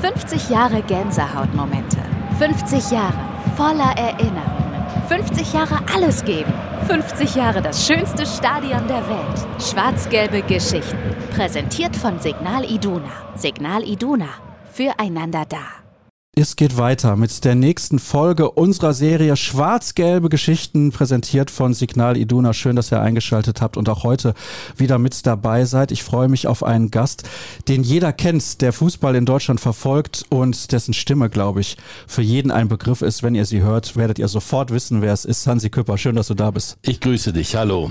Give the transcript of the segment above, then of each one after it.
50 Jahre Gänsehautmomente. 50 Jahre voller Erinnerungen. 50 Jahre alles geben. 50 Jahre das schönste Stadion der Welt. Schwarz-gelbe Geschichten. Präsentiert von Signal Iduna. Signal Iduna. Füreinander da. Es geht weiter mit der nächsten Folge unserer Serie Schwarz-Gelbe Geschichten, präsentiert von Signal Iduna. Schön, dass ihr eingeschaltet habt und auch heute wieder mit dabei seid. Ich freue mich auf einen Gast, den jeder kennt, der Fußball in Deutschland verfolgt und dessen Stimme, glaube ich, für jeden ein Begriff ist. Wenn ihr sie hört, werdet ihr sofort wissen, wer es ist. Hansi Küpper, schön, dass du da bist. Ich grüße dich. Hallo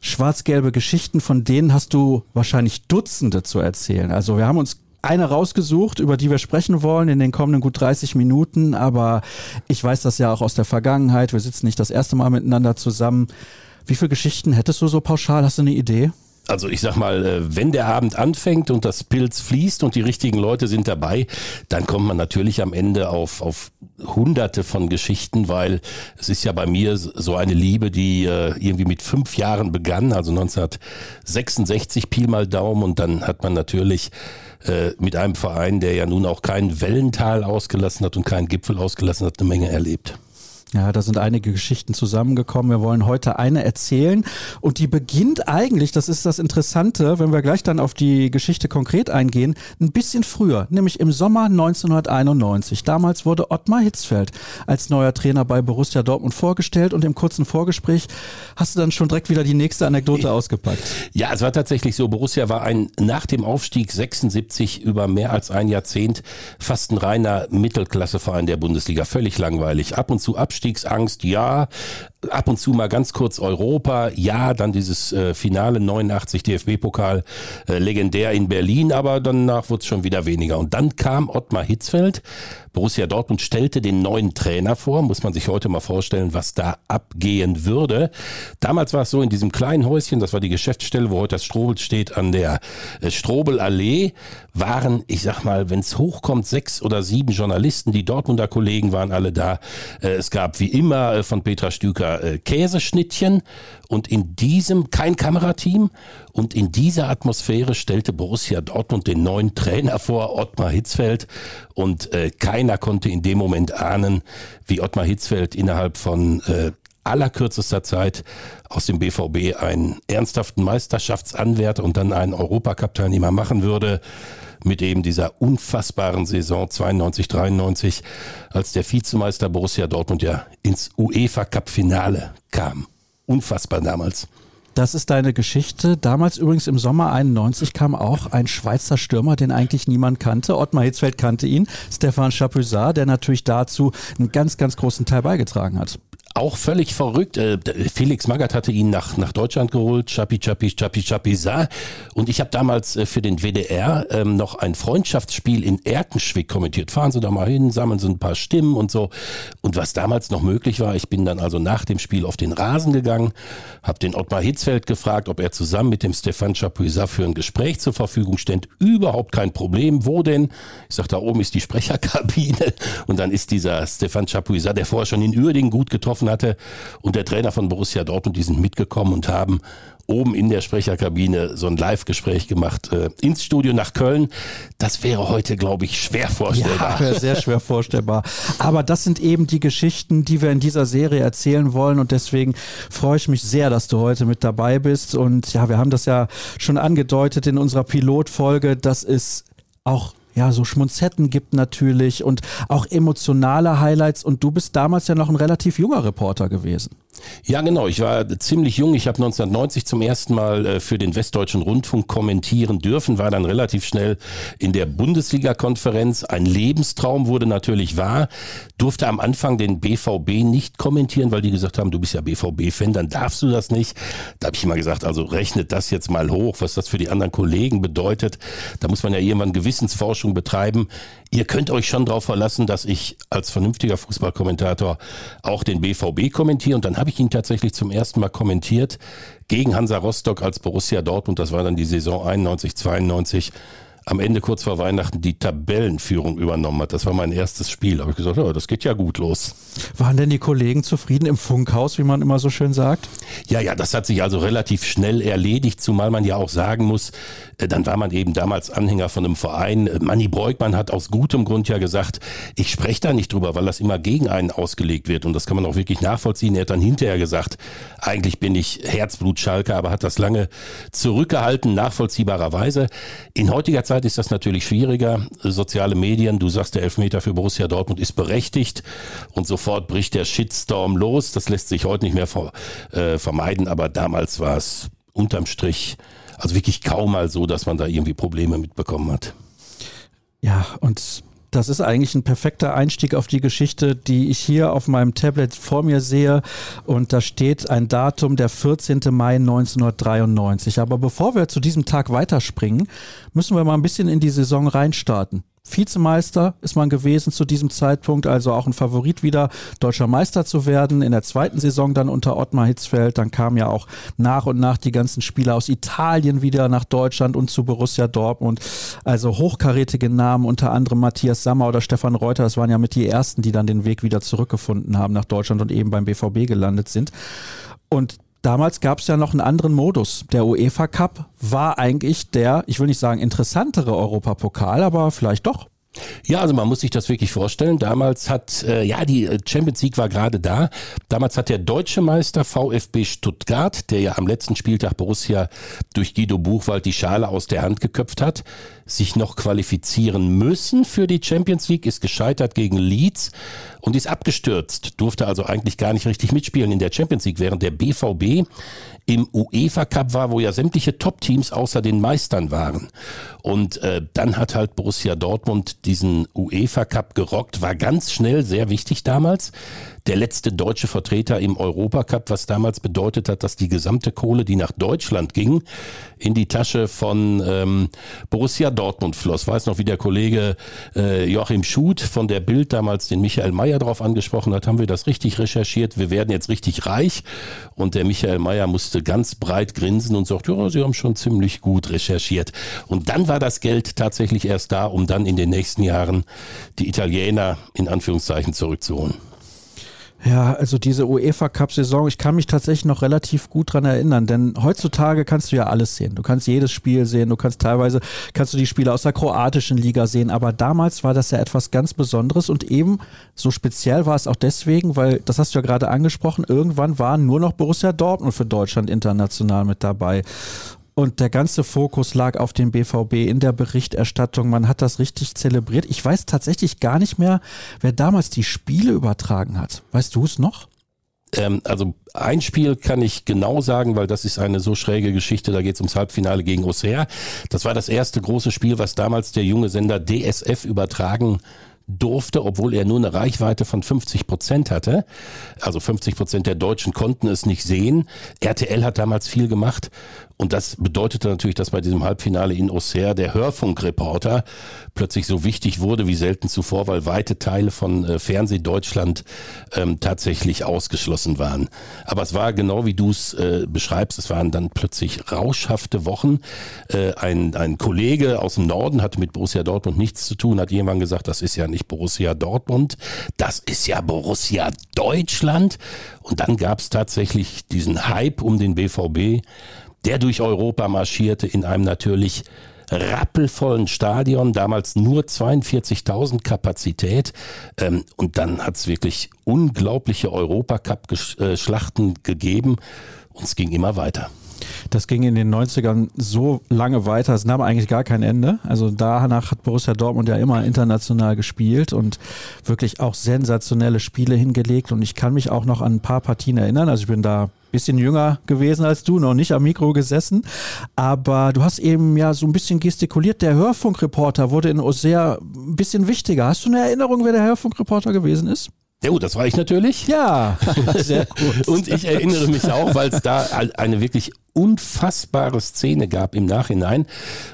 schwarz-gelbe Geschichten, von denen hast du wahrscheinlich Dutzende zu erzählen. Also wir haben uns eine rausgesucht, über die wir sprechen wollen in den kommenden gut 30 Minuten. Aber ich weiß das ja auch aus der Vergangenheit. Wir sitzen nicht das erste Mal miteinander zusammen. Wie viele Geschichten hättest du so pauschal? Hast du eine Idee? Also ich sag mal, äh, wenn der Abend anfängt und das Pilz fließt und die richtigen Leute sind dabei, dann kommt man natürlich am Ende auf, auf hunderte von Geschichten, weil es ist ja bei mir so eine Liebe, die äh, irgendwie mit fünf Jahren begann, also 1966 Pi mal Daumen und dann hat man natürlich äh, mit einem Verein, der ja nun auch kein Wellental ausgelassen hat und keinen Gipfel ausgelassen hat, eine Menge erlebt. Ja, da sind einige Geschichten zusammengekommen. Wir wollen heute eine erzählen und die beginnt eigentlich, das ist das Interessante, wenn wir gleich dann auf die Geschichte konkret eingehen, ein bisschen früher, nämlich im Sommer 1991. Damals wurde Ottmar Hitzfeld als neuer Trainer bei Borussia Dortmund vorgestellt und im kurzen Vorgespräch hast du dann schon direkt wieder die nächste Anekdote ausgepackt. Ja, es war tatsächlich so, Borussia war ein nach dem Aufstieg 76 über mehr als ein Jahrzehnt fast ein reiner Mittelklasseverein der Bundesliga, völlig langweilig. Ab und zu Abstieg Abstiegsangst, ja. Ab und zu mal ganz kurz Europa, ja. Dann dieses äh, Finale 89 DFB-Pokal, äh, legendär in Berlin, aber danach wurde es schon wieder weniger. Und dann kam Ottmar Hitzfeld. Borussia Dortmund stellte den neuen Trainer vor. Muss man sich heute mal vorstellen, was da abgehen würde. Damals war es so in diesem kleinen Häuschen, das war die Geschäftsstelle, wo heute das Strobel steht, an der äh, Strobelallee, waren, ich sag mal, wenn es hochkommt, sechs oder sieben Journalisten. Die Dortmunder Kollegen waren alle da. Äh, es gab wie immer äh, von Petra Stüker äh, Käseschnittchen und in diesem kein Kamerateam und in dieser Atmosphäre stellte Borussia Dortmund den neuen Trainer vor, Ottmar Hitzfeld. Und äh, keiner konnte in dem Moment ahnen, wie Ottmar Hitzfeld innerhalb von äh, allerkürzester Zeit aus dem BVB einen ernsthaften Meisterschaftsanwärter und dann einen Europacup-Teilnehmer machen würde mit eben dieser unfassbaren Saison 92, 93, als der Vizemeister Borussia Dortmund ja ins UEFA Cup Finale kam. Unfassbar damals. Das ist deine Geschichte. Damals übrigens im Sommer 91 kam auch ein Schweizer Stürmer, den eigentlich niemand kannte. Ottmar Hitzfeld kannte ihn, Stefan Chapuisat, der natürlich dazu einen ganz, ganz großen Teil beigetragen hat auch völlig verrückt. Äh, Felix Magath hatte ihn nach, nach Deutschland geholt, Chapi Chapi Chapi Chapi Sa. Und ich habe damals äh, für den WDR ähm, noch ein Freundschaftsspiel in Erkenschwick kommentiert. Fahren Sie da mal hin, sammeln Sie ein paar Stimmen und so. Und was damals noch möglich war, ich bin dann also nach dem Spiel auf den Rasen gegangen, habe den Ottmar Hitzfeld gefragt, ob er zusammen mit dem Stefan Chapuisat für ein Gespräch zur Verfügung steht. Überhaupt kein Problem. Wo denn? Ich sag, da oben ist die Sprecherkabine. Und dann ist dieser Stefan Chapuisat, der vorher schon in Uerdingen gut getroffen getroffen hatte und der Trainer von Borussia Dortmund, die sind mitgekommen und haben oben in der Sprecherkabine so ein Live-Gespräch gemacht äh, ins Studio nach Köln. Das wäre heute, glaube ich, schwer vorstellbar. Ja, sehr schwer vorstellbar. Aber das sind eben die Geschichten, die wir in dieser Serie erzählen wollen und deswegen freue ich mich sehr, dass du heute mit dabei bist. Und ja, wir haben das ja schon angedeutet in unserer Pilotfolge, dass es auch ja, so Schmunzetten gibt natürlich und auch emotionale Highlights. Und du bist damals ja noch ein relativ junger Reporter gewesen. Ja, genau. Ich war ziemlich jung. Ich habe 1990 zum ersten Mal äh, für den Westdeutschen Rundfunk kommentieren dürfen, war dann relativ schnell in der Bundesliga-Konferenz. Ein Lebenstraum wurde natürlich wahr. Durfte am Anfang den BVB nicht kommentieren, weil die gesagt haben, du bist ja BVB-Fan, dann darfst du das nicht. Da habe ich immer gesagt, also rechnet das jetzt mal hoch, was das für die anderen Kollegen bedeutet. Da muss man ja irgendwann Gewissensforschung betreiben. Ihr könnt euch schon darauf verlassen, dass ich als vernünftiger Fußballkommentator auch den BVB kommentiere. Und dann habe ich ihn tatsächlich zum ersten Mal kommentiert gegen Hansa Rostock als Borussia Dortmund. Das war dann die Saison 91, 92 am Ende kurz vor Weihnachten die Tabellenführung übernommen hat. Das war mein erstes Spiel. Da habe ich gesagt, oh, das geht ja gut los. Waren denn die Kollegen zufrieden im Funkhaus, wie man immer so schön sagt? Ja, ja, das hat sich also relativ schnell erledigt, zumal man ja auch sagen muss, äh, dann war man eben damals Anhänger von einem Verein. Äh, Manny Breukmann hat aus gutem Grund ja gesagt, ich spreche da nicht drüber, weil das immer gegen einen ausgelegt wird. Und das kann man auch wirklich nachvollziehen. Er hat dann hinterher gesagt, eigentlich bin ich Herzblutschalke, aber hat das lange zurückgehalten, nachvollziehbarerweise. In heutiger Zeit ist das natürlich schwieriger. Soziale Medien, du sagst, der Elfmeter für Borussia Dortmund ist berechtigt und sofort bricht der Shitstorm los. Das lässt sich heute nicht mehr äh, vermeiden, aber damals war es unterm Strich also wirklich kaum mal so, dass man da irgendwie Probleme mitbekommen hat. Ja, und das ist eigentlich ein perfekter Einstieg auf die Geschichte, die ich hier auf meinem Tablet vor mir sehe. Und da steht ein Datum, der 14. Mai 1993. Aber bevor wir zu diesem Tag weiterspringen, müssen wir mal ein bisschen in die Saison reinstarten. Vizemeister ist man gewesen zu diesem Zeitpunkt, also auch ein Favorit wieder, deutscher Meister zu werden. In der zweiten Saison dann unter Ottmar Hitzfeld. Dann kamen ja auch nach und nach die ganzen Spieler aus Italien wieder nach Deutschland und zu Borussia Dortmund. Also hochkarätige Namen, unter anderem Matthias Sammer oder Stefan Reuter. Das waren ja mit die ersten, die dann den Weg wieder zurückgefunden haben nach Deutschland und eben beim BVB gelandet sind. Und damals gab es ja noch einen anderen Modus. Der UEFA Cup war eigentlich der, ich will nicht sagen interessantere Europapokal, aber vielleicht doch. Ja, also man muss sich das wirklich vorstellen. Damals hat, äh, ja, die Champions League war gerade da. Damals hat der deutsche Meister VfB Stuttgart, der ja am letzten Spieltag Borussia durch Guido Buchwald die Schale aus der Hand geköpft hat, sich noch qualifizieren müssen für die Champions League, ist gescheitert gegen Leeds und ist abgestürzt, durfte also eigentlich gar nicht richtig mitspielen in der Champions League, während der BVB im UEFA Cup war, wo ja sämtliche Top-Teams außer den Meistern waren. Und äh, dann hat halt Borussia Dortmund diesen UEFA Cup gerockt, war ganz schnell sehr wichtig damals der letzte deutsche Vertreter im Europacup, was damals bedeutet hat, dass die gesamte Kohle, die nach Deutschland ging, in die Tasche von ähm, Borussia Dortmund floss. Weiß noch, wie der Kollege äh, Joachim Schut von der Bild damals den Michael Mayer drauf angesprochen hat, haben wir das richtig recherchiert. Wir werden jetzt richtig reich. Und der Michael Mayer musste ganz breit grinsen und sagt, ja, Sie haben schon ziemlich gut recherchiert. Und dann war das Geld tatsächlich erst da, um dann in den nächsten Jahren die Italiener in Anführungszeichen zurückzuholen. Ja, also diese UEFA Cup Saison, ich kann mich tatsächlich noch relativ gut dran erinnern, denn heutzutage kannst du ja alles sehen. Du kannst jedes Spiel sehen, du kannst teilweise kannst du die Spiele aus der kroatischen Liga sehen, aber damals war das ja etwas ganz Besonderes und eben so speziell war es auch deswegen, weil das hast du ja gerade angesprochen, irgendwann waren nur noch Borussia Dortmund für Deutschland international mit dabei. Und der ganze Fokus lag auf dem BVB in der Berichterstattung. Man hat das richtig zelebriert. Ich weiß tatsächlich gar nicht mehr, wer damals die Spiele übertragen hat. Weißt du es noch? Ähm, also ein Spiel kann ich genau sagen, weil das ist eine so schräge Geschichte. Da geht es ums Halbfinale gegen Auxerre. Das war das erste große Spiel, was damals der junge Sender DSF übertragen durfte, obwohl er nur eine Reichweite von 50 Prozent hatte. Also 50 Prozent der Deutschen konnten es nicht sehen. RTL hat damals viel gemacht und das bedeutete natürlich, dass bei diesem Halbfinale in Auxerre der Hörfunkreporter plötzlich so wichtig wurde wie selten zuvor, weil weite Teile von äh, Fernsehdeutschland ähm, tatsächlich ausgeschlossen waren. Aber es war genau wie du es äh, beschreibst, es waren dann plötzlich rauschhafte Wochen. Äh, ein, ein Kollege aus dem Norden hatte mit Borussia Dortmund nichts zu tun, hat jemand gesagt, das ist ja nicht Borussia Dortmund, das ist ja Borussia Deutschland. Und dann gab es tatsächlich diesen Hype um den BVB der durch Europa marschierte in einem natürlich rappelvollen Stadion, damals nur 42.000 Kapazität. Ähm, und dann hat es wirklich unglaubliche Europacup-Schlachten gegeben und es ging immer weiter. Das ging in den 90ern so lange weiter, es nahm eigentlich gar kein Ende. Also danach hat Borussia Dortmund ja immer international gespielt und wirklich auch sensationelle Spiele hingelegt. Und ich kann mich auch noch an ein paar Partien erinnern. Also ich bin da bisschen jünger gewesen als du, noch nicht am Mikro gesessen. Aber du hast eben ja so ein bisschen gestikuliert. Der Hörfunkreporter wurde in Osea ein bisschen wichtiger. Hast du eine Erinnerung, wer der Hörfunkreporter gewesen ist? Ja, gut, das war ich natürlich. Ja, sehr gut. Und ich erinnere mich auch, weil es da eine wirklich unfassbare Szene gab im Nachhinein.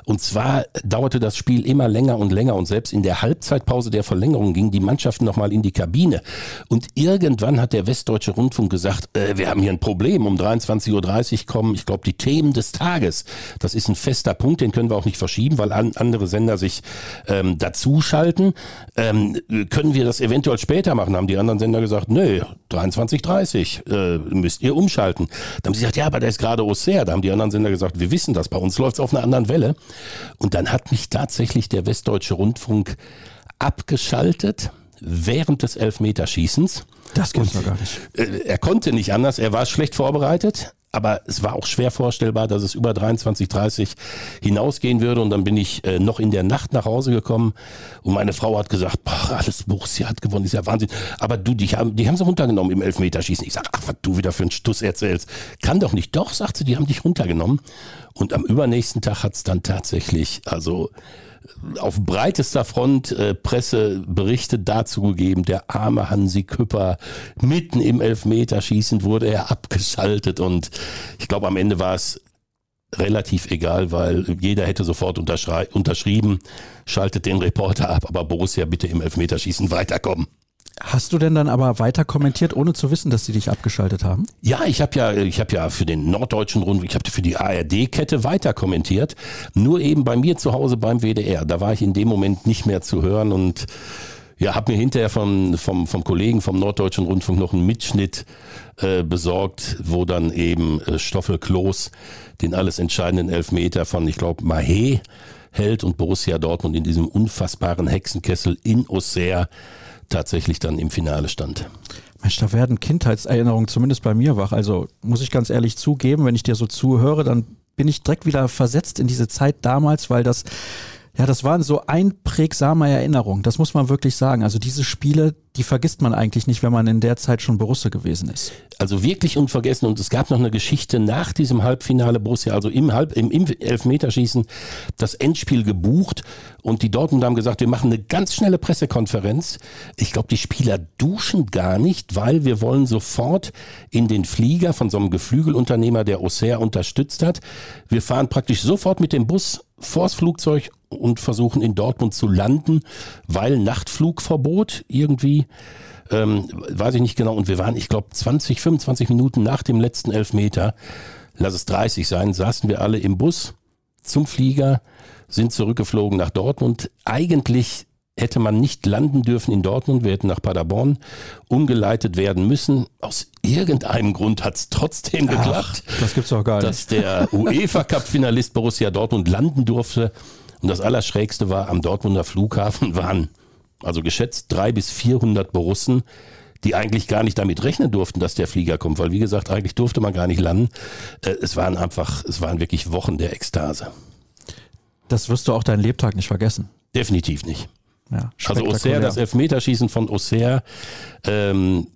Und zwar dauerte das Spiel immer länger und länger und selbst in der Halbzeitpause der Verlängerung gingen die Mannschaften nochmal in die Kabine. Und irgendwann hat der Westdeutsche Rundfunk gesagt, äh, wir haben hier ein Problem. Um 23.30 Uhr kommen, ich glaube, die Themen des Tages. Das ist ein fester Punkt, den können wir auch nicht verschieben, weil an, andere Sender sich ähm, dazuschalten. Ähm, können wir das eventuell später machen? Haben die anderen Sender gesagt, nö, 23.30 äh, müsst ihr umschalten. Dann haben sie gesagt, ja, aber da ist gerade Auxerre. Da haben die anderen Sender gesagt, wir wissen das, bei uns läuft es auf einer anderen Welle. Und dann hat mich tatsächlich der Westdeutsche Rundfunk abgeschaltet während des Elfmeterschießens. Das gibt's doch gar nicht. Äh, er konnte nicht anders, er war schlecht vorbereitet aber es war auch schwer vorstellbar, dass es über 23, 30 hinausgehen würde. Und dann bin ich äh, noch in der Nacht nach Hause gekommen und meine Frau hat gesagt, boah, alles Borussia hat gewonnen, ist ja Wahnsinn. Aber du, die haben, die haben sie runtergenommen im Elfmeterschießen. Ich sag, ach, was du wieder für einen Stuss erzählst. Kann doch nicht. Doch, sagt sie, die haben dich runtergenommen. Und am übernächsten Tag hat's dann tatsächlich, also auf breitester Front äh, Presseberichte dazu gegeben. Der arme Hansi Küpper mitten im Elfmeterschießen wurde er abgeschaltet und ich glaube am Ende war es relativ egal, weil jeder hätte sofort unterschrieben, schaltet den Reporter ab, aber Borussia bitte im Elfmeterschießen weiterkommen. Hast du denn dann aber weiter kommentiert, ohne zu wissen, dass sie dich abgeschaltet haben? Ja, ich habe ja, ich habe ja für den norddeutschen Rundfunk, ich habe für die ARD-Kette weiter kommentiert. Nur eben bei mir zu Hause beim WDR. Da war ich in dem Moment nicht mehr zu hören und ja, habe mir hinterher vom, vom, vom Kollegen vom Norddeutschen Rundfunk noch einen Mitschnitt äh, besorgt, wo dann eben äh, Stoffel Kloß den alles entscheidenden Elfmeter von, ich glaube, Mahé hält und Borussia Dortmund in diesem unfassbaren Hexenkessel in Auxerre tatsächlich dann im Finale stand. Mensch, da werden Kindheitserinnerungen zumindest bei mir wach. Also muss ich ganz ehrlich zugeben, wenn ich dir so zuhöre, dann bin ich direkt wieder versetzt in diese Zeit damals, weil das ja, das waren so einprägsame Erinnerungen, das muss man wirklich sagen. Also diese Spiele, die vergisst man eigentlich nicht, wenn man in der Zeit schon Borussia gewesen ist. Also wirklich unvergessen. Und es gab noch eine Geschichte nach diesem Halbfinale Borussia, also im, Halb, im, im Elfmeterschießen, das Endspiel gebucht. Und die Dortmund haben gesagt, wir machen eine ganz schnelle Pressekonferenz. Ich glaube, die Spieler duschen gar nicht, weil wir wollen sofort in den Flieger von so einem Geflügelunternehmer, der Auxerre unterstützt hat. Wir fahren praktisch sofort mit dem Bus vors Flugzeug und versuchen in Dortmund zu landen, weil Nachtflugverbot irgendwie, ähm, weiß ich nicht genau. Und wir waren, ich glaube, 20, 25 Minuten nach dem letzten Elfmeter, lass es 30 sein, saßen wir alle im Bus zum Flieger, sind zurückgeflogen nach Dortmund. Eigentlich hätte man nicht landen dürfen in Dortmund, wir hätten nach Paderborn umgeleitet werden müssen. Aus irgendeinem Grund hat es trotzdem geklappt. Das gibt's doch gar nicht. Dass der UEFA Cup Finalist Borussia Dortmund landen durfte. Und das Allerschrägste war, am Dortmunder Flughafen waren also geschätzt drei bis vierhundert Borussen, die eigentlich gar nicht damit rechnen durften, dass der Flieger kommt, weil wie gesagt, eigentlich durfte man gar nicht landen. Äh, es waren einfach, es waren wirklich Wochen der Ekstase. Das wirst du auch deinen Lebtag nicht vergessen. Definitiv nicht. Ja, also Auxerre, das Elfmeterschießen von Auxerre ähm,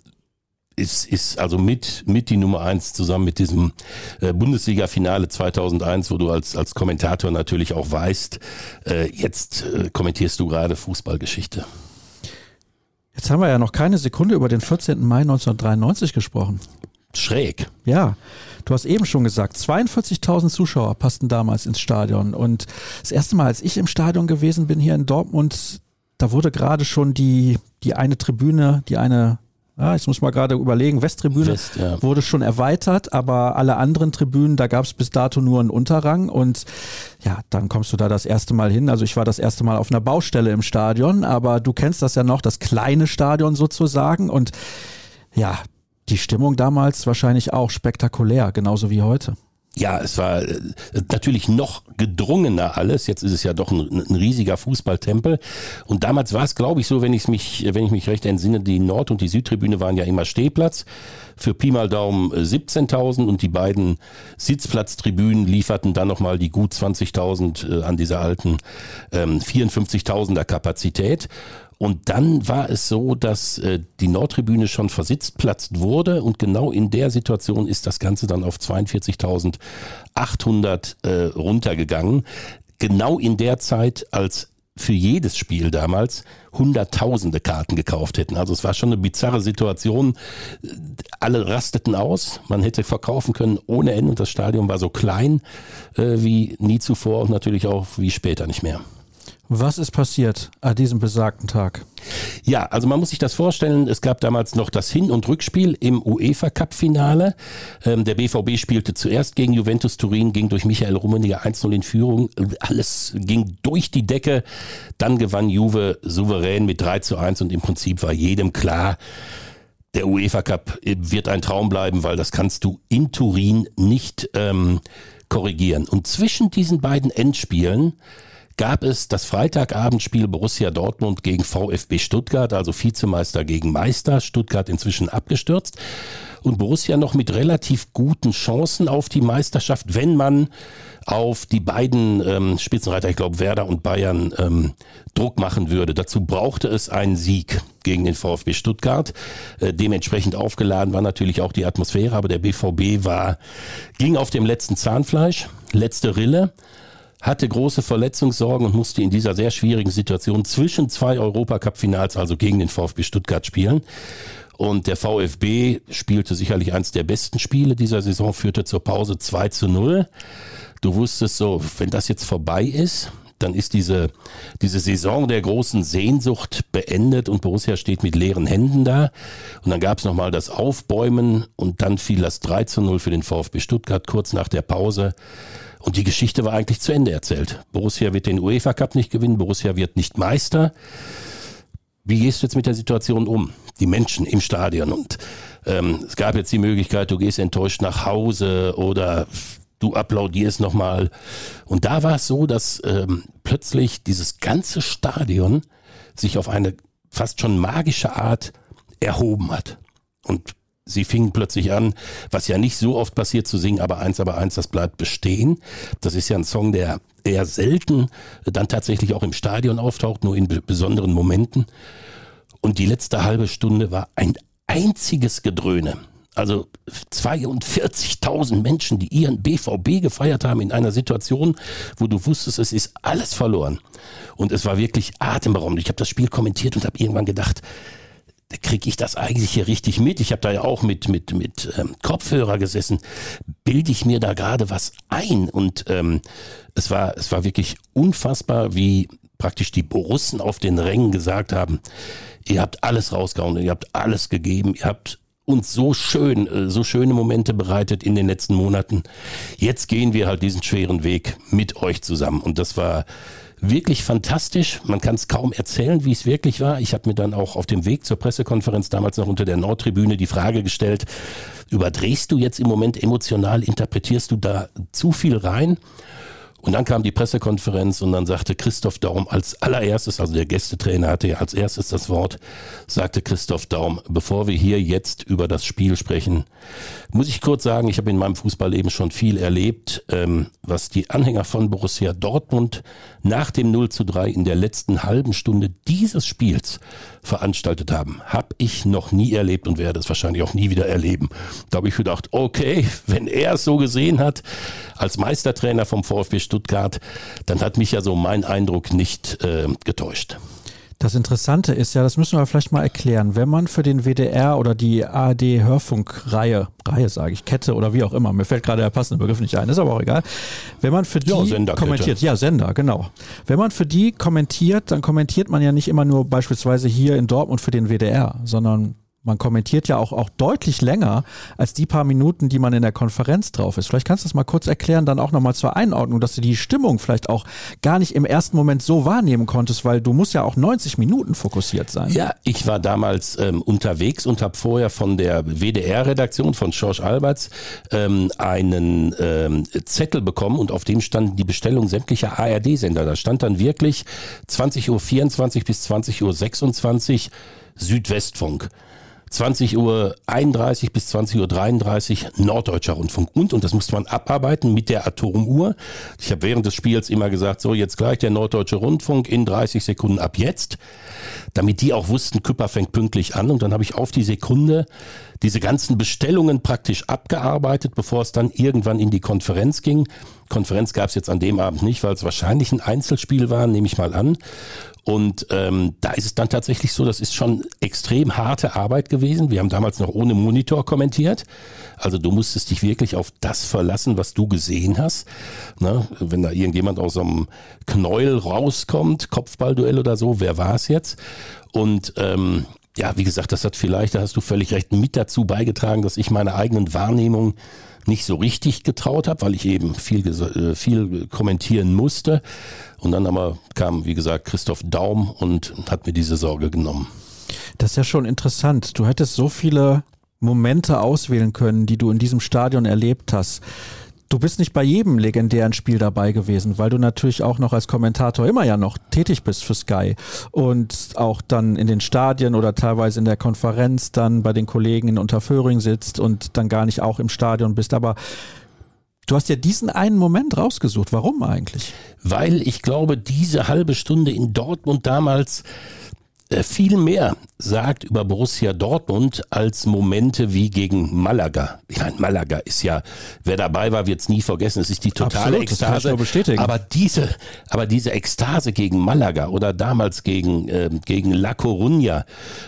ist, ist also mit, mit die Nummer eins zusammen mit diesem äh, Bundesliga-Finale 2001, wo du als, als Kommentator natürlich auch weißt, äh, jetzt äh, kommentierst du gerade Fußballgeschichte. Jetzt haben wir ja noch keine Sekunde über den 14. Mai 1993 gesprochen. Schräg. Ja, du hast eben schon gesagt, 42.000 Zuschauer passten damals ins Stadion. Und das erste Mal, als ich im Stadion gewesen bin hier in Dortmund, da wurde gerade schon die, die eine Tribüne, die eine ja, ich muss mal gerade überlegen, Westtribüne West, ja. wurde schon erweitert, aber alle anderen Tribünen, da gab es bis dato nur einen Unterrang und ja, dann kommst du da das erste Mal hin. Also ich war das erste Mal auf einer Baustelle im Stadion, aber du kennst das ja noch, das kleine Stadion sozusagen und ja, die Stimmung damals wahrscheinlich auch spektakulär, genauso wie heute ja, es war äh, natürlich noch gedrungener alles. Jetzt ist es ja doch ein, ein riesiger Fußballtempel. Und damals war es, glaube ich, so, wenn ich mich, wenn ich mich recht entsinne, die Nord- und die Südtribüne waren ja immer Stehplatz. Für Pi mal Daumen 17.000 äh, und die beiden Sitzplatztribünen lieferten dann nochmal die gut 20.000 äh, an dieser alten ähm, 54.000er Kapazität. Und dann war es so, dass äh, die Nordtribüne schon versitzplatzt wurde und genau in der Situation ist das Ganze dann auf 42.800 äh, runtergegangen. Genau in der Zeit, als für jedes Spiel damals hunderttausende Karten gekauft hätten. Also es war schon eine bizarre Situation. Alle rasteten aus. Man hätte verkaufen können ohne Ende und das Stadion war so klein äh, wie nie zuvor und natürlich auch wie später nicht mehr. Was ist passiert an diesem besagten Tag? Ja, also man muss sich das vorstellen, es gab damals noch das Hin- und Rückspiel im UEFA Cup Finale. Ähm, der BVB spielte zuerst gegen Juventus Turin, ging durch Michael Rummenigge 1-0 in Führung. Alles ging durch die Decke. Dann gewann Juve souverän mit 3 zu 1 und im Prinzip war jedem klar, der UEFA Cup wird ein Traum bleiben, weil das kannst du in Turin nicht ähm, korrigieren. Und zwischen diesen beiden Endspielen gab es das Freitagabendspiel Borussia Dortmund gegen VfB Stuttgart, also Vizemeister gegen Meister. Stuttgart inzwischen abgestürzt. Und Borussia noch mit relativ guten Chancen auf die Meisterschaft, wenn man auf die beiden ähm, Spitzenreiter, ich glaube Werder und Bayern, ähm, Druck machen würde. Dazu brauchte es einen Sieg gegen den VfB Stuttgart. Äh, dementsprechend aufgeladen war natürlich auch die Atmosphäre, aber der BVB war, ging auf dem letzten Zahnfleisch, letzte Rille hatte große Verletzungssorgen und musste in dieser sehr schwierigen Situation zwischen zwei Europacup-Finals, also gegen den VfB Stuttgart, spielen. Und der VfB spielte sicherlich eines der besten Spiele dieser Saison, führte zur Pause 2 zu 0. Du wusstest so, wenn das jetzt vorbei ist, dann ist diese, diese Saison der großen Sehnsucht beendet und Borussia steht mit leeren Händen da. Und dann gab es nochmal das Aufbäumen und dann fiel das 3 zu 0 für den VfB Stuttgart kurz nach der Pause. Und die Geschichte war eigentlich zu Ende erzählt. Borussia wird den UEFA Cup nicht gewinnen, Borussia wird nicht Meister. Wie gehst du jetzt mit der Situation um? Die Menschen im Stadion und ähm, es gab jetzt die Möglichkeit, du gehst enttäuscht nach Hause oder du applaudierst nochmal. Und da war es so, dass ähm, plötzlich dieses ganze Stadion sich auf eine fast schon magische Art erhoben hat. Und sie fingen plötzlich an, was ja nicht so oft passiert zu singen, aber eins, aber eins, das bleibt bestehen. Das ist ja ein Song, der eher selten dann tatsächlich auch im Stadion auftaucht, nur in besonderen Momenten. Und die letzte halbe Stunde war ein einziges Gedröhne. Also 42.000 Menschen, die ihren BVB gefeiert haben in einer Situation, wo du wusstest, es ist alles verloren. Und es war wirklich atemberaubend. Ich habe das Spiel kommentiert und habe irgendwann gedacht, da kriege ich das eigentlich hier richtig mit. Ich habe da ja auch mit mit mit ähm, Kopfhörer gesessen. Bilde ich mir da gerade was ein? Und ähm, es war es war wirklich unfassbar, wie praktisch die Borussen auf den Rängen gesagt haben: Ihr habt alles rausgehauen, ihr habt alles gegeben, ihr habt uns so schön, äh, so schöne Momente bereitet in den letzten Monaten. Jetzt gehen wir halt diesen schweren Weg mit euch zusammen. Und das war wirklich fantastisch. Man kann es kaum erzählen, wie es wirklich war. Ich habe mir dann auch auf dem Weg zur Pressekonferenz damals noch unter der Nordtribüne die Frage gestellt, überdrehst du jetzt im Moment emotional, interpretierst du da zu viel rein? Und dann kam die Pressekonferenz und dann sagte Christoph Daum als allererstes, also der Gästetrainer hatte ja als erstes das Wort, sagte Christoph Daum, bevor wir hier jetzt über das Spiel sprechen, muss ich kurz sagen, ich habe in meinem Fußballleben schon viel erlebt, ähm, was die Anhänger von Borussia Dortmund nach dem 0 zu 3 in der letzten halben Stunde dieses Spiels veranstaltet haben, habe ich noch nie erlebt und werde es wahrscheinlich auch nie wieder erleben. Da habe ich gedacht, okay, wenn er es so gesehen hat, als Meistertrainer vom VfB Stuttgart, dann hat mich ja so mein Eindruck nicht äh, getäuscht. Das Interessante ist ja, das müssen wir vielleicht mal erklären, wenn man für den WDR oder die ARD Hörfunkreihe, Reihe sage ich, Kette oder wie auch immer, mir fällt gerade der passende Begriff nicht ein, ist aber auch egal. Wenn man für die ja, kommentiert, ja, Sender, genau. Wenn man für die kommentiert, dann kommentiert man ja nicht immer nur beispielsweise hier in Dortmund für den WDR, sondern man kommentiert ja auch, auch deutlich länger als die paar Minuten, die man in der Konferenz drauf ist. Vielleicht kannst du das mal kurz erklären, dann auch nochmal zur Einordnung, dass du die Stimmung vielleicht auch gar nicht im ersten Moment so wahrnehmen konntest, weil du musst ja auch 90 Minuten fokussiert sein. Ja, ich war damals ähm, unterwegs und habe vorher von der WDR-Redaktion von George Alberts ähm, einen ähm, Zettel bekommen und auf dem standen die Bestellung sämtlicher ARD-Sender. Da stand dann wirklich 20.24 Uhr bis 20.26 Uhr Südwestfunk. 20 Uhr 31 bis 20 Uhr 33 Norddeutscher Rundfunk. Und, und das musste man abarbeiten mit der Atomuhr. Ich habe während des Spiels immer gesagt, so jetzt gleich der Norddeutsche Rundfunk in 30 Sekunden ab jetzt, damit die auch wussten, Küpper fängt pünktlich an. Und dann habe ich auf die Sekunde diese ganzen Bestellungen praktisch abgearbeitet, bevor es dann irgendwann in die Konferenz ging. Konferenz gab es jetzt an dem Abend nicht, weil es wahrscheinlich ein Einzelspiel war, nehme ich mal an. Und ähm, da ist es dann tatsächlich so, das ist schon extrem harte Arbeit gewesen. Wir haben damals noch ohne Monitor kommentiert. Also du musstest dich wirklich auf das verlassen, was du gesehen hast. Ne? Wenn da irgendjemand aus so einem Knäuel rauskommt, Kopfballduell oder so, wer war es jetzt? Und ähm, ja, wie gesagt, das hat vielleicht, da hast du völlig recht, mit dazu beigetragen, dass ich meine eigenen Wahrnehmungen nicht so richtig getraut habe, weil ich eben viel, äh, viel kommentieren musste. Und dann aber kam, wie gesagt, Christoph Daum und hat mir diese Sorge genommen. Das ist ja schon interessant. Du hättest so viele Momente auswählen können, die du in diesem Stadion erlebt hast. Du bist nicht bei jedem legendären Spiel dabei gewesen, weil du natürlich auch noch als Kommentator immer ja noch tätig bist für Sky und auch dann in den Stadien oder teilweise in der Konferenz dann bei den Kollegen in Unterföhring sitzt und dann gar nicht auch im Stadion bist. Aber Du hast ja diesen einen Moment rausgesucht. Warum eigentlich? Weil ich glaube, diese halbe Stunde in Dortmund damals viel mehr sagt über Borussia Dortmund als Momente wie gegen Malaga. Ich meine, Malaga ist ja, wer dabei war, wird es nie vergessen. Es ist die totale Absolut, Ekstase. Aber diese, aber diese Ekstase gegen Malaga oder damals gegen äh, gegen La Coruña,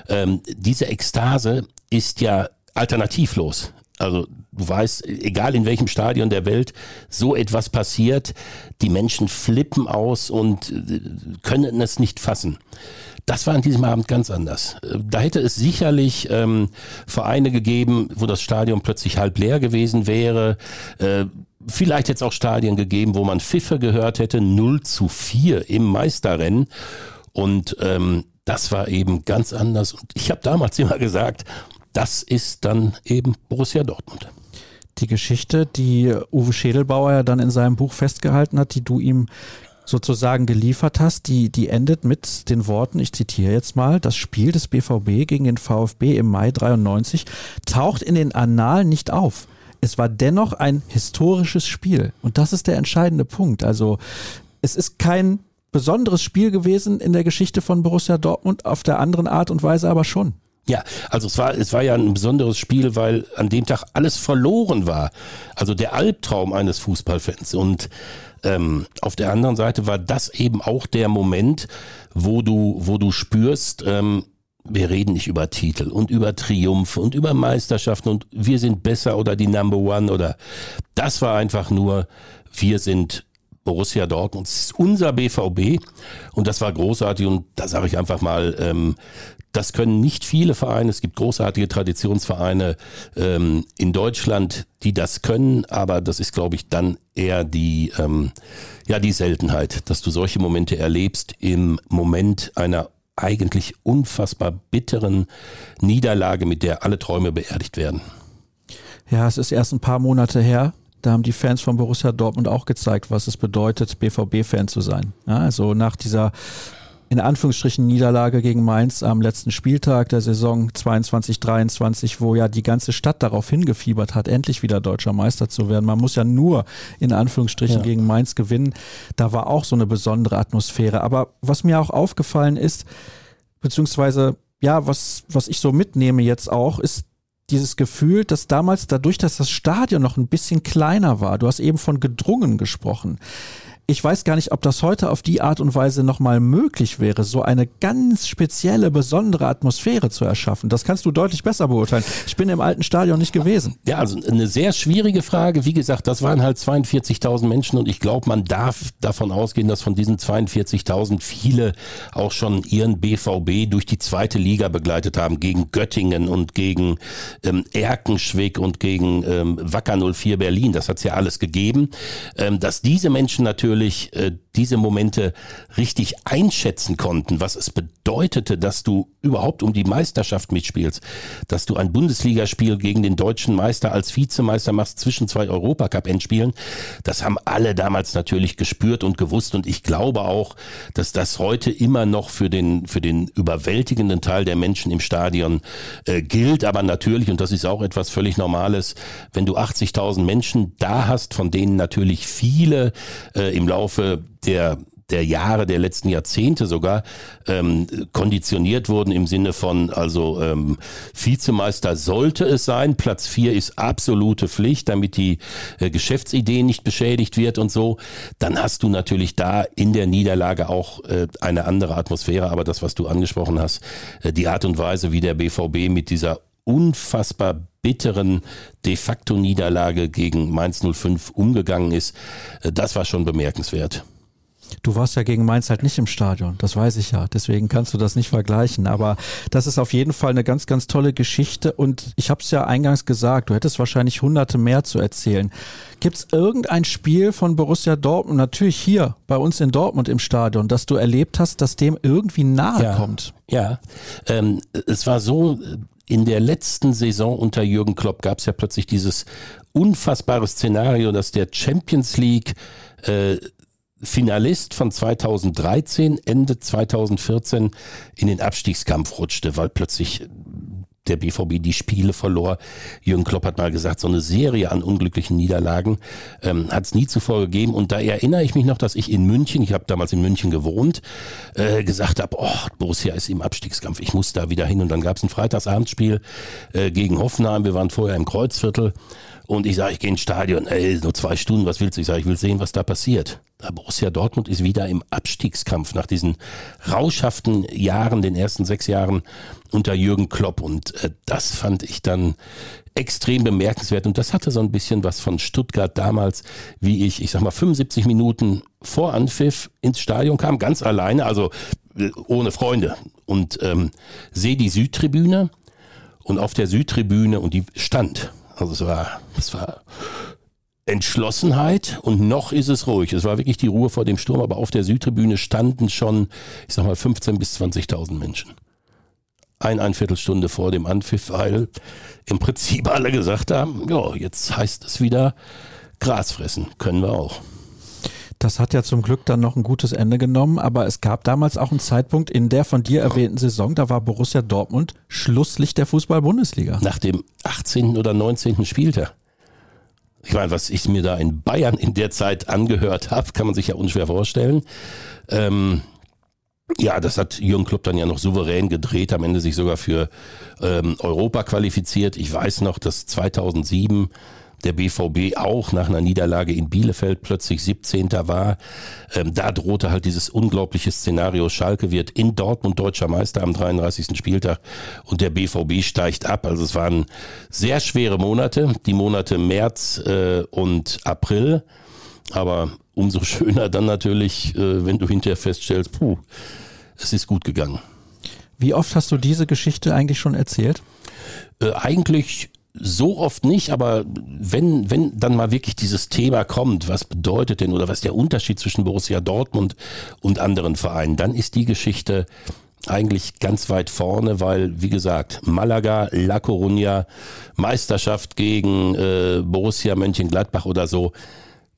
ähm, diese Ekstase ist ja alternativlos. Also du weißt, egal in welchem Stadion der Welt so etwas passiert, die Menschen flippen aus und äh, können es nicht fassen. Das war an diesem Abend ganz anders. Da hätte es sicherlich ähm, Vereine gegeben, wo das Stadion plötzlich halb leer gewesen wäre. Äh, vielleicht jetzt auch Stadien gegeben, wo man Pfiffe gehört hätte, 0 zu 4 im Meisterrennen. Und ähm, das war eben ganz anders. Und ich habe damals immer gesagt, das ist dann eben Borussia Dortmund. Die Geschichte, die Uwe Schädelbauer ja dann in seinem Buch festgehalten hat, die du ihm sozusagen geliefert hast, die, die endet mit den Worten, ich zitiere jetzt mal, das Spiel des BVB gegen den VfB im Mai 93 taucht in den Annalen nicht auf. Es war dennoch ein historisches Spiel. Und das ist der entscheidende Punkt. Also es ist kein besonderes Spiel gewesen in der Geschichte von Borussia Dortmund, auf der anderen Art und Weise aber schon. Ja, also es war, es war ja ein besonderes Spiel, weil an dem Tag alles verloren war. Also der Albtraum eines Fußballfans. Und ähm, auf der anderen Seite war das eben auch der Moment, wo du, wo du spürst, ähm, wir reden nicht über Titel und über Triumph und über Meisterschaften und wir sind besser oder die Number One oder das war einfach nur, wir sind Borussia Dortmund, unser BVB und das war großartig und da sage ich einfach mal, ähm, das können nicht viele Vereine. Es gibt großartige Traditionsvereine ähm, in Deutschland, die das können, aber das ist, glaube ich, dann eher die, ähm, ja, die Seltenheit, dass du solche Momente erlebst im Moment einer eigentlich unfassbar bitteren Niederlage, mit der alle Träume beerdigt werden. Ja, es ist erst ein paar Monate her. Da haben die Fans von Borussia Dortmund auch gezeigt, was es bedeutet, BVB-Fan zu sein. Ja, also nach dieser in Anführungsstrichen Niederlage gegen Mainz am letzten Spieltag der Saison 22-23, wo ja die ganze Stadt darauf hingefiebert hat, endlich wieder deutscher Meister zu werden. Man muss ja nur in Anführungsstrichen ja. gegen Mainz gewinnen. Da war auch so eine besondere Atmosphäre. Aber was mir auch aufgefallen ist, beziehungsweise ja, was, was ich so mitnehme jetzt auch, ist dieses Gefühl, dass damals dadurch, dass das Stadion noch ein bisschen kleiner war, du hast eben von gedrungen gesprochen, ich weiß gar nicht, ob das heute auf die Art und Weise nochmal möglich wäre, so eine ganz spezielle, besondere Atmosphäre zu erschaffen. Das kannst du deutlich besser beurteilen. Ich bin im alten Stadion nicht gewesen. Ja, also eine sehr schwierige Frage. Wie gesagt, das waren halt 42.000 Menschen und ich glaube, man darf davon ausgehen, dass von diesen 42.000 viele auch schon ihren BVB durch die zweite Liga begleitet haben, gegen Göttingen und gegen ähm, Erkenschwick und gegen ähm, Wacker 04 Berlin. Das hat es ja alles gegeben. Ähm, dass diese Menschen natürlich natürlich äh, diese Momente richtig einschätzen konnten, was es bedeutete, dass du überhaupt um die Meisterschaft mitspielst, dass du ein Bundesligaspiel gegen den deutschen Meister als Vizemeister machst zwischen zwei Europacup-Endspielen, das haben alle damals natürlich gespürt und gewusst. Und ich glaube auch, dass das heute immer noch für den, für den überwältigenden Teil der Menschen im Stadion äh, gilt, aber natürlich, und das ist auch etwas völlig Normales, wenn du 80.000 Menschen da hast, von denen natürlich viele äh, im Laufe der der Jahre, der letzten Jahrzehnte sogar ähm, konditioniert wurden im Sinne von, also ähm, Vizemeister sollte es sein, Platz vier ist absolute Pflicht, damit die äh, Geschäftsidee nicht beschädigt wird und so, dann hast du natürlich da in der Niederlage auch äh, eine andere Atmosphäre, aber das, was du angesprochen hast, äh, die Art und Weise, wie der BVB mit dieser unfassbar bitteren de facto Niederlage gegen Mainz 05 umgegangen ist, äh, das war schon bemerkenswert. Du warst ja gegen Mainz halt nicht im Stadion, das weiß ich ja. Deswegen kannst du das nicht vergleichen. Aber das ist auf jeden Fall eine ganz, ganz tolle Geschichte. Und ich habe es ja eingangs gesagt, du hättest wahrscheinlich hunderte mehr zu erzählen. Gibt es irgendein Spiel von Borussia Dortmund, natürlich hier bei uns in Dortmund im Stadion, das du erlebt hast, das dem irgendwie nahe ja, kommt? Ja, ähm, es war so, in der letzten Saison unter Jürgen Klopp gab es ja plötzlich dieses unfassbare Szenario, dass der Champions League äh, Finalist von 2013, Ende 2014 in den Abstiegskampf rutschte, weil plötzlich der BVB die Spiele verlor. Jürgen Klopp hat mal gesagt, so eine Serie an unglücklichen Niederlagen ähm, hat es nie zuvor gegeben. Und da erinnere ich mich noch, dass ich in München, ich habe damals in München gewohnt, äh, gesagt habe, oh, Borussia ist im Abstiegskampf, ich muss da wieder hin. Und dann gab es ein Freitagsabendsspiel äh, gegen Hoffenheim. Wir waren vorher im Kreuzviertel. Und ich sage, ich gehe ins Stadion, ey, nur zwei Stunden, was willst du? Ich sage, ich will sehen, was da passiert. Borussia Dortmund ist wieder im Abstiegskampf nach diesen rauschhaften Jahren, den ersten sechs Jahren unter Jürgen Klopp. Und äh, das fand ich dann extrem bemerkenswert. Und das hatte so ein bisschen was von Stuttgart damals, wie ich, ich sag mal, 75 Minuten vor Anpfiff ins Stadion kam, ganz alleine, also äh, ohne Freunde. Und ähm, sehe die Südtribüne und auf der Südtribüne und die stand also es war, es war Entschlossenheit und noch ist es ruhig. Es war wirklich die Ruhe vor dem Sturm, aber auf der Südtribüne standen schon, ich sag mal, 15.000 bis 20.000 Menschen. Ein, ein Viertelstunde vor dem Anpfiff, weil im Prinzip alle gesagt haben, ja, jetzt heißt es wieder Gras fressen, können wir auch. Das hat ja zum Glück dann noch ein gutes Ende genommen, aber es gab damals auch einen Zeitpunkt in der von dir erwähnten Saison, da war Borussia Dortmund Schlusslicht der Fußball-Bundesliga. Nach dem 18. oder 19. Spieltag. Ich meine, was ich mir da in Bayern in der Zeit angehört habe, kann man sich ja unschwer vorstellen. Ähm, ja, das hat Jürgen Klopp dann ja noch souverän gedreht, am Ende sich sogar für ähm, Europa qualifiziert. Ich weiß noch, dass 2007 der BVB auch nach einer Niederlage in Bielefeld plötzlich 17. war. Ähm, da drohte halt dieses unglaubliche Szenario, Schalke wird in Dortmund deutscher Meister am 33. Spieltag und der BVB steigt ab. Also es waren sehr schwere Monate, die Monate März äh, und April. Aber umso schöner dann natürlich, äh, wenn du hinterher feststellst, puh, es ist gut gegangen. Wie oft hast du diese Geschichte eigentlich schon erzählt? Äh, eigentlich so oft nicht, aber wenn, wenn dann mal wirklich dieses Thema kommt, was bedeutet denn oder was ist der Unterschied zwischen Borussia Dortmund und anderen Vereinen, dann ist die Geschichte eigentlich ganz weit vorne, weil, wie gesagt, Malaga, La Coruña, Meisterschaft gegen äh, Borussia Mönchengladbach oder so,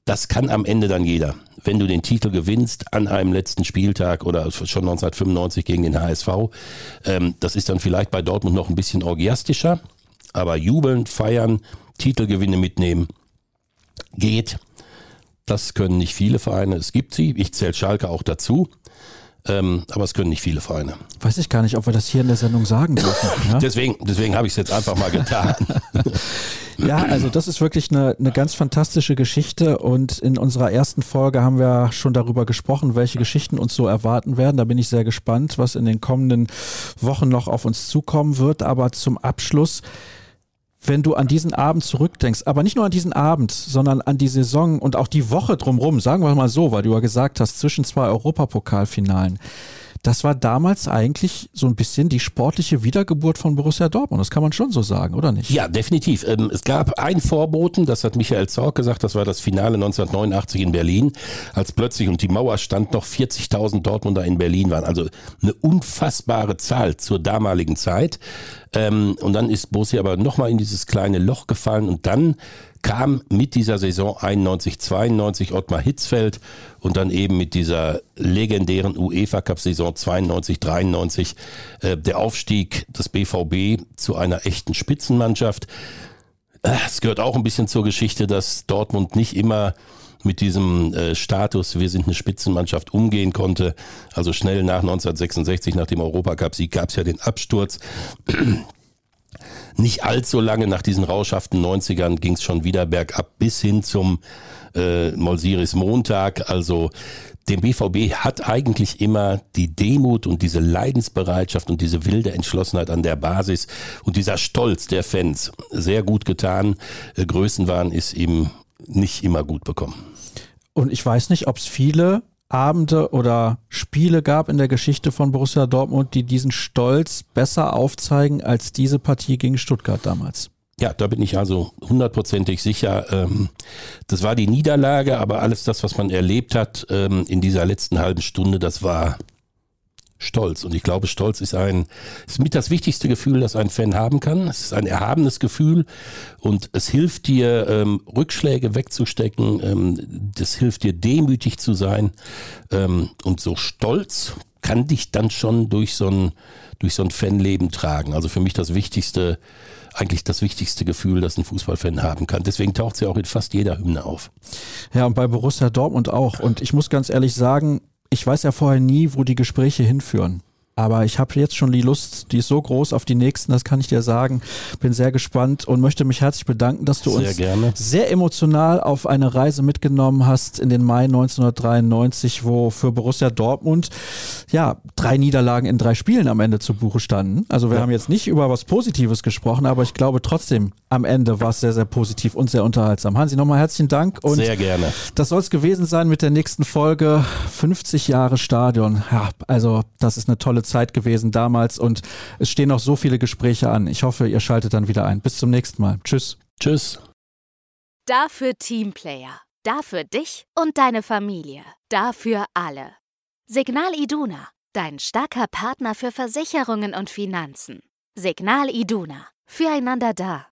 das kann am Ende dann jeder. Wenn du den Titel gewinnst an einem letzten Spieltag oder schon 1995 gegen den HSV, ähm, das ist dann vielleicht bei Dortmund noch ein bisschen orgiastischer, aber jubeln, feiern, Titelgewinne mitnehmen, geht. Das können nicht viele Vereine. Es gibt sie. Ich zähle Schalke auch dazu. Ähm, aber es können nicht viele Vereine. Weiß ich gar nicht, ob wir das hier in der Sendung sagen dürfen. Ja? deswegen deswegen habe ich es jetzt einfach mal getan. ja, also das ist wirklich eine, eine ganz fantastische Geschichte und in unserer ersten Folge haben wir schon darüber gesprochen, welche Geschichten uns so erwarten werden. Da bin ich sehr gespannt, was in den kommenden Wochen noch auf uns zukommen wird. Aber zum Abschluss wenn du an diesen Abend zurückdenkst, aber nicht nur an diesen Abend, sondern an die Saison und auch die Woche drumherum, sagen wir mal so, weil du ja gesagt hast, zwischen zwei Europapokalfinalen. Das war damals eigentlich so ein bisschen die sportliche Wiedergeburt von Borussia Dortmund. Das kann man schon so sagen, oder nicht? Ja, definitiv. Ähm, es gab ein Vorboten, das hat Michael Zorc gesagt, das war das Finale 1989 in Berlin, als plötzlich, und die Mauer stand noch 40.000 Dortmunder in Berlin waren. Also eine unfassbare Zahl zur damaligen Zeit. Ähm, und dann ist Borussia aber nochmal in dieses kleine Loch gefallen und dann kam mit dieser Saison 91, 92 Ottmar Hitzfeld und dann eben mit dieser legendären UEFA Cup Saison 92, 93 äh, der Aufstieg des BVB zu einer echten Spitzenmannschaft. Es gehört auch ein bisschen zur Geschichte, dass Dortmund nicht immer mit diesem äh, Status, wir sind eine Spitzenmannschaft, umgehen konnte. Also schnell nach 1966, nach dem Europacup-Sieg, gab es ja den Absturz. Nicht allzu lange nach diesen rauschhaften 90ern ging es schon wieder bergab bis hin zum äh, Molsiris Montag. Also dem BVB hat eigentlich immer die Demut und diese Leidensbereitschaft und diese wilde Entschlossenheit an der Basis und dieser Stolz der Fans sehr gut getan. Äh, Größenwahn ist ihm nicht immer gut bekommen. Und ich weiß nicht, ob es viele Abende oder Spiele gab in der Geschichte von Borussia Dortmund, die diesen Stolz besser aufzeigen als diese Partie gegen Stuttgart damals. Ja, da bin ich also hundertprozentig sicher. Ähm, das war die Niederlage, aber alles das, was man erlebt hat ähm, in dieser letzten halben Stunde, das war Stolz. Und ich glaube, Stolz ist ein, ist mit das wichtigste Gefühl, das ein Fan haben kann. Es ist ein erhabenes Gefühl und es hilft dir, ähm, Rückschläge wegzustecken. Ähm, das hilft dir, demütig zu sein. Ähm, und so Stolz kann dich dann schon durch so ein, durch so ein Fanleben tragen. Also für mich das wichtigste, eigentlich das wichtigste Gefühl, das ein Fußballfan haben kann. Deswegen taucht sie auch in fast jeder Hymne auf. Ja, und bei Borussia Dortmund auch. Und ich muss ganz ehrlich sagen, ich weiß ja vorher nie, wo die Gespräche hinführen. Aber ich habe jetzt schon die Lust, die ist so groß auf die nächsten, das kann ich dir sagen. Bin sehr gespannt und möchte mich herzlich bedanken, dass du sehr uns gerne. sehr emotional auf eine Reise mitgenommen hast in den Mai 1993, wo für Borussia Dortmund ja drei Niederlagen in drei Spielen am Ende zu Buche standen. Also wir Ja. haben jetzt nicht über was Positives gesprochen, aber ich glaube trotzdem, am Ende war es sehr, sehr positiv und sehr unterhaltsam. Hansi, nochmal herzlichen Dank und sehr gerne. das soll es gewesen sein mit der nächsten Folge. 50 Jahre Stadion. Ja, also das ist eine tolle Zeit gewesen damals und es stehen noch so viele Gespräche an. Ich hoffe, ihr schaltet dann wieder ein. Bis zum nächsten Mal. Tschüss. Tschüss. Dafür Teamplayer. Dafür dich und deine Familie. Dafür alle. Signal Iduna. Dein starker Partner für Versicherungen und Finanzen. Signal Iduna. Füreinander da.